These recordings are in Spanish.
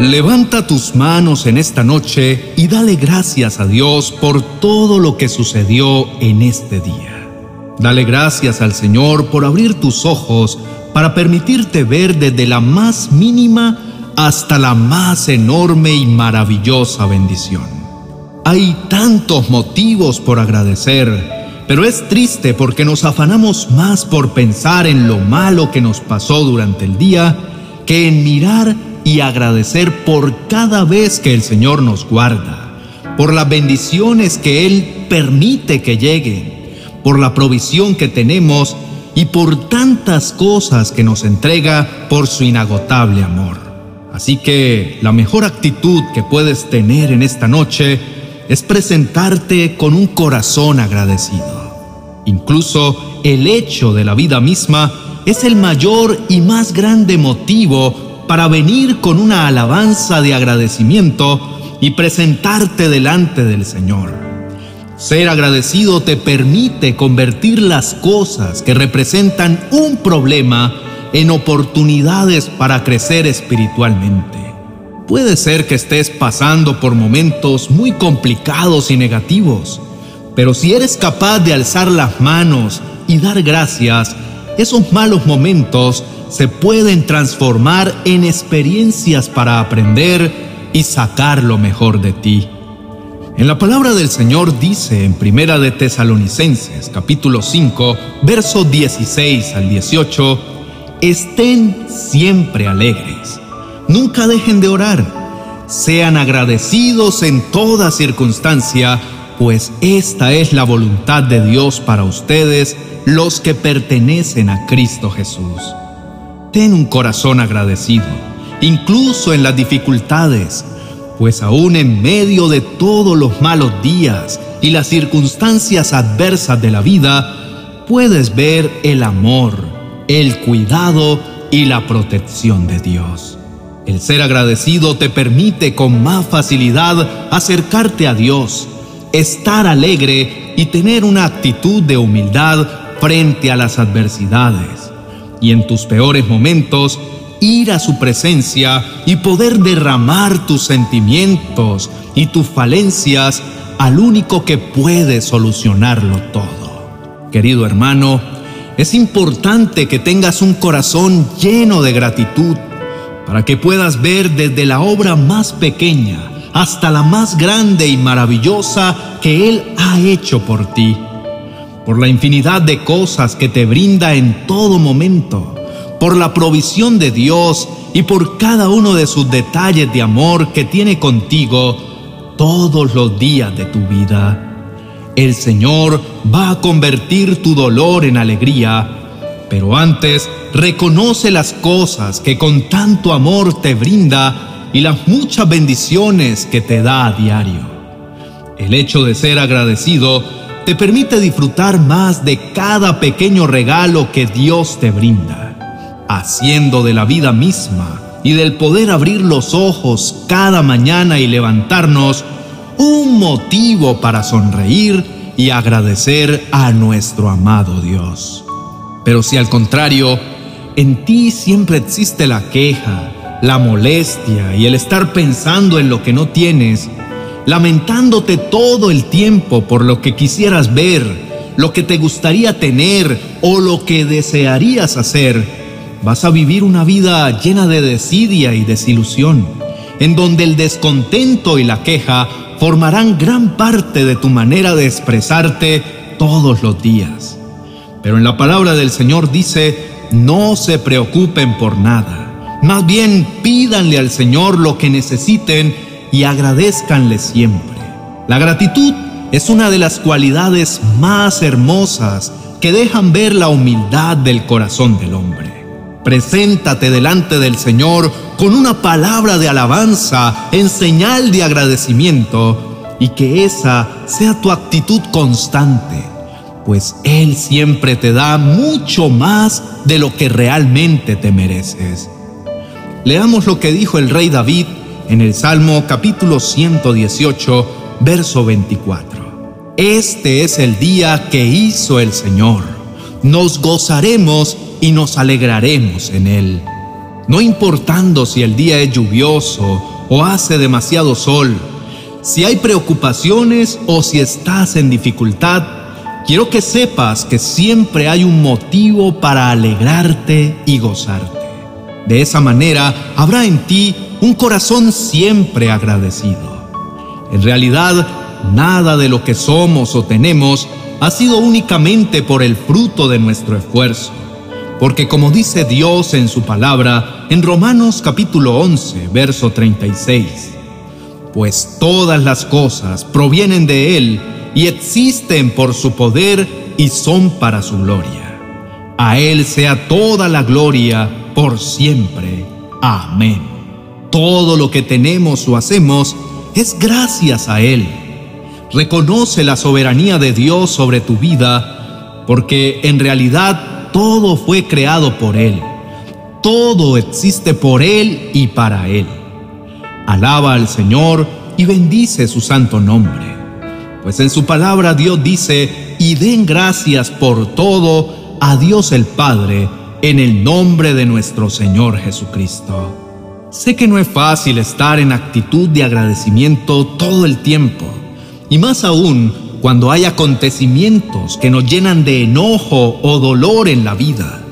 Levanta tus manos en esta noche y dale gracias a Dios por todo lo que sucedió en este día. Dale gracias al Señor por abrir tus ojos para permitirte ver desde la más mínima hasta la más enorme y maravillosa bendición. Hay tantos motivos por agradecer, pero es triste porque nos afanamos más por pensar en lo malo que nos pasó durante el día que en mirar y agradecer por cada vez que el Señor nos guarda, por las bendiciones que Él permite que lleguen, por la provisión que tenemos y por tantas cosas que nos entrega por su inagotable amor. Así que la mejor actitud que puedes tener en esta noche es presentarte con un corazón agradecido. Incluso el hecho de la vida misma es el mayor y más grande motivo para venir con una alabanza de agradecimiento y presentarte delante del Señor. Ser agradecido te permite convertir las cosas que representan un problema en oportunidades para crecer espiritualmente. Puede ser que estés pasando por momentos muy complicados y negativos, pero si eres capaz de alzar las manos y dar gracias, esos malos momentos se pueden transformar en experiencias para aprender y sacar lo mejor de ti. En la palabra del Señor dice en Primera de Tesalonicenses capítulo 5, verso 16 al 18, estén siempre alegres, nunca dejen de orar, sean agradecidos en toda circunstancia, pues esta es la voluntad de Dios para ustedes, los que pertenecen a Cristo Jesús. Ten un corazón agradecido, incluso en las dificultades, pues aún en medio de todos los malos días y las circunstancias adversas de la vida, puedes ver el amor, el cuidado y la protección de Dios. El ser agradecido te permite con más facilidad acercarte a Dios, estar alegre y tener una actitud de humildad frente a las adversidades y en tus peores momentos ir a su presencia y poder derramar tus sentimientos y tus falencias al único que puede solucionarlo todo. Querido hermano, es importante que tengas un corazón lleno de gratitud para que puedas ver desde la obra más pequeña hasta la más grande y maravillosa que Él ha hecho por ti por la infinidad de cosas que te brinda en todo momento, por la provisión de Dios y por cada uno de sus detalles de amor que tiene contigo todos los días de tu vida. El Señor va a convertir tu dolor en alegría, pero antes reconoce las cosas que con tanto amor te brinda y las muchas bendiciones que te da a diario. El hecho de ser agradecido te permite disfrutar más de cada pequeño regalo que Dios te brinda, haciendo de la vida misma y del poder abrir los ojos cada mañana y levantarnos un motivo para sonreír y agradecer a nuestro amado Dios. Pero si al contrario, en ti siempre existe la queja, la molestia y el estar pensando en lo que no tienes, lamentándote todo el tiempo por lo que quisieras ver, lo que te gustaría tener o lo que desearías hacer, vas a vivir una vida llena de desidia y desilusión, en donde el descontento y la queja formarán gran parte de tu manera de expresarte todos los días. Pero en la palabra del Señor dice, no se preocupen por nada, más bien pídanle al Señor lo que necesiten y agradezcanle siempre. La gratitud es una de las cualidades más hermosas que dejan ver la humildad del corazón del hombre. Preséntate delante del Señor con una palabra de alabanza en señal de agradecimiento y que esa sea tu actitud constante, pues Él siempre te da mucho más de lo que realmente te mereces. Leamos lo que dijo el rey David en el Salmo capítulo 118, verso 24. Este es el día que hizo el Señor. Nos gozaremos y nos alegraremos en él. no importando si el día es lluvioso o hace demasiado sol, si hay preocupaciones o si estás en dificultad, quiero que sepas que siempre hay un motivo para alegrarte y gozarte. De esa manera habrá en ti un corazón siempre agradecido. En realidad, nada de lo que somos o tenemos ha sido únicamente por el fruto de nuestro esfuerzo. Porque como dice Dios en su palabra, en Romanos capítulo 11, verso 36, pues todas las cosas provienen de Él y existen por su poder y son para su gloria. A Él sea toda la gloria por siempre. Amén. Todo lo que tenemos o hacemos es gracias a Él. Reconoce la soberanía de Dios sobre tu vida, porque en realidad todo fue creado por Él. Todo existe por Él y para Él. Alaba al Señor y bendice su santo nombre. Pues en su palabra Dios dice, y den gracias por todo a Dios el Padre, en el nombre de nuestro Señor Jesucristo. Sé que no es fácil estar en actitud de agradecimiento todo el tiempo y más aún cuando hay acontecimientos que nos llenan de enojo o dolor en la vida.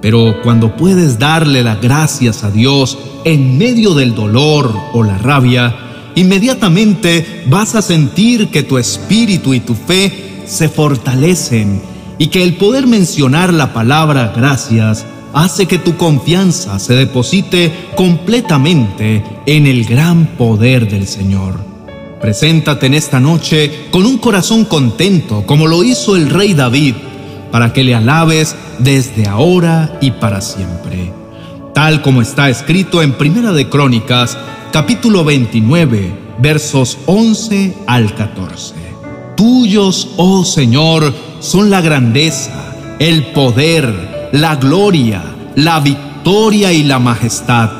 Pero cuando puedes darle las gracias a Dios en medio del dolor o la rabia, inmediatamente vas a sentir que tu espíritu y tu fe se fortalecen y que el poder mencionar la palabra gracias hace que tu confianza se deposite completamente en el gran poder del Señor. Preséntate en esta noche con un corazón contento, como lo hizo el rey David, para que le alabes desde ahora y para siempre. Tal como está escrito en Primera de Crónicas, capítulo 29, versos 11 al 14. Tuyos, oh Señor, son la grandeza, el poder, la gloria, la victoria y la majestad.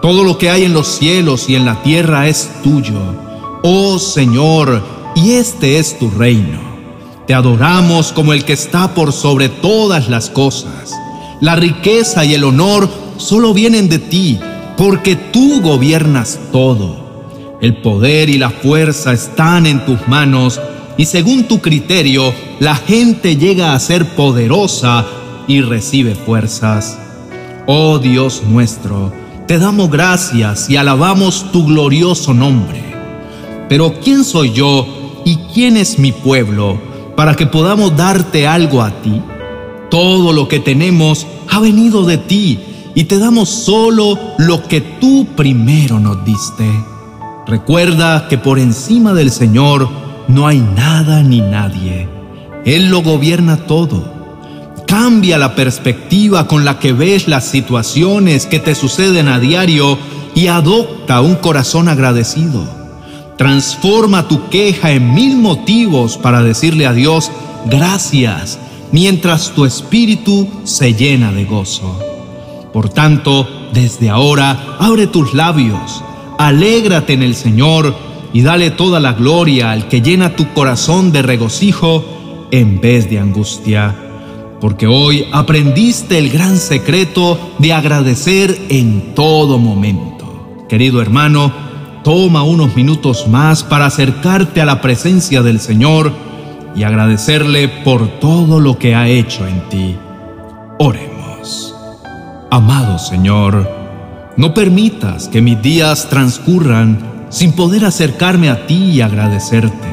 Todo lo que hay en los cielos y en la tierra es tuyo oh Señor, y este es tu reino. Te adoramos como el que está por sobre todas las cosas. La riqueza y el honor solo vienen de ti, porque tú gobiernas todo. El poder y la fuerza están en tus manos, y según tu criterio, la gente llega a ser poderosa y recibe fuerzas. Oh Dios nuestro, te damos gracias y alabamos tu glorioso nombre pero ¿quién soy yo y quién es mi pueblo para que podamos darte algo a ti? Todo lo que tenemos ha venido de ti y te damos solo lo que tú primero nos diste. Recuerda que por encima del Señor no hay nada ni nadie. Él lo gobierna todo. Cambia la perspectiva con la que ves las situaciones que te suceden a diario y adopta un corazón agradecido. Transforma tu queja en mil motivos para decirle a Dios gracias mientras tu espíritu se llena de gozo. Por tanto, desde ahora abre tus labios, alégrate en el Señor y dale toda la gloria al que llena tu corazón de regocijo en vez de angustia. Porque hoy aprendiste el gran secreto de agradecer en todo momento. Querido hermano, Toma unos minutos más para acercarte a la presencia del Señor y agradecerle por todo lo que ha hecho en ti. Oremos. Amado Señor, no permitas que mis días transcurran sin poder acercarme a ti y agradecerte.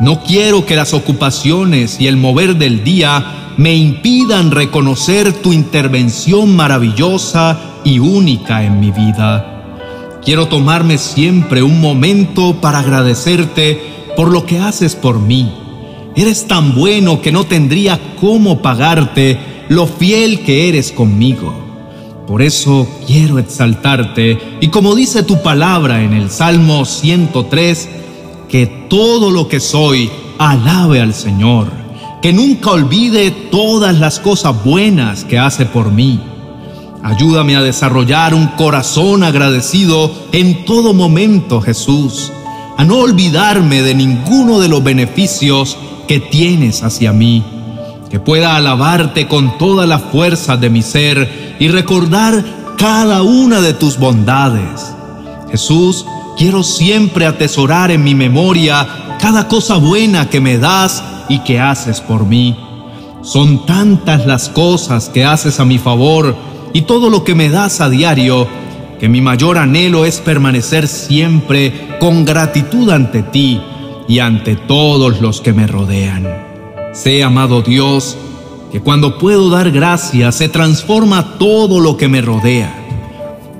No quiero que las ocupaciones y el mover del día me impidan reconocer tu intervención maravillosa y única en mi vida. Quiero tomarme siempre un momento para agradecerte por lo que haces por mí. Eres tan bueno que no tendría cómo pagarte lo fiel que eres conmigo. Por eso quiero exaltarte. Y como dice tu palabra en el Salmo 103, que todo lo que soy alabe al Señor, que nunca olvide todas las cosas buenas que hace por mí. Ayúdame a desarrollar un corazón agradecido en todo momento, Jesús, a no olvidarme de ninguno de los beneficios que tienes hacia mí, que pueda alabarte con toda la fuerza de mi ser y recordar cada una de tus bondades. Jesús, quiero siempre atesorar en mi memoria cada cosa buena que me das y que haces por mí. Son tantas las cosas que haces a mi favor y todo lo que me das a diario, que mi mayor anhelo es permanecer siempre con gratitud ante ti y ante todos los que me rodean. Sé, amado Dios, que cuando puedo dar gracias se transforma todo lo que me rodea.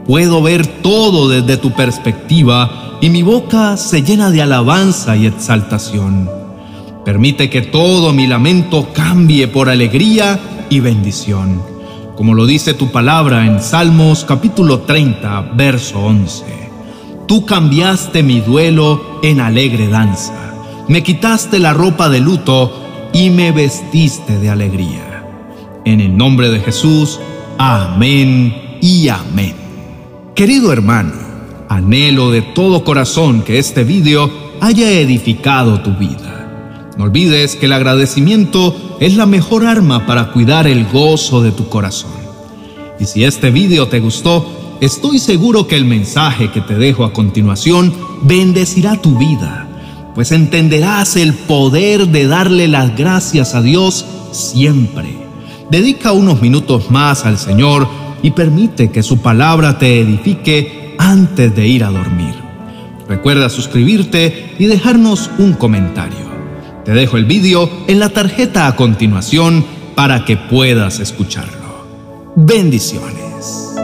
Puedo ver todo desde tu perspectiva y mi boca se llena de alabanza y exaltación. Permite que todo mi lamento cambie por alegría y bendición, como lo dice tu palabra en Salmos capítulo 30, verso 11. Tú cambiaste mi duelo en alegre danza, me quitaste la ropa de luto y me vestiste de alegría. En el nombre de Jesús, amén y amén. Querido hermano, anhelo de todo corazón que este video haya edificado tu vida. No olvides que el agradecimiento es la mejor arma para cuidar el gozo de tu corazón. Y si este video te gustó, estoy seguro que el mensaje que te dejo a continuación bendecirá tu vida pues entenderás el poder de darle las gracias a Dios siempre. Dedica unos minutos más al Señor y permite que su palabra te edifique antes de ir a dormir. Recuerda suscribirte y dejarnos un comentario. Te dejo el vídeo en la tarjeta a continuación para que puedas escucharlo. Bendiciones.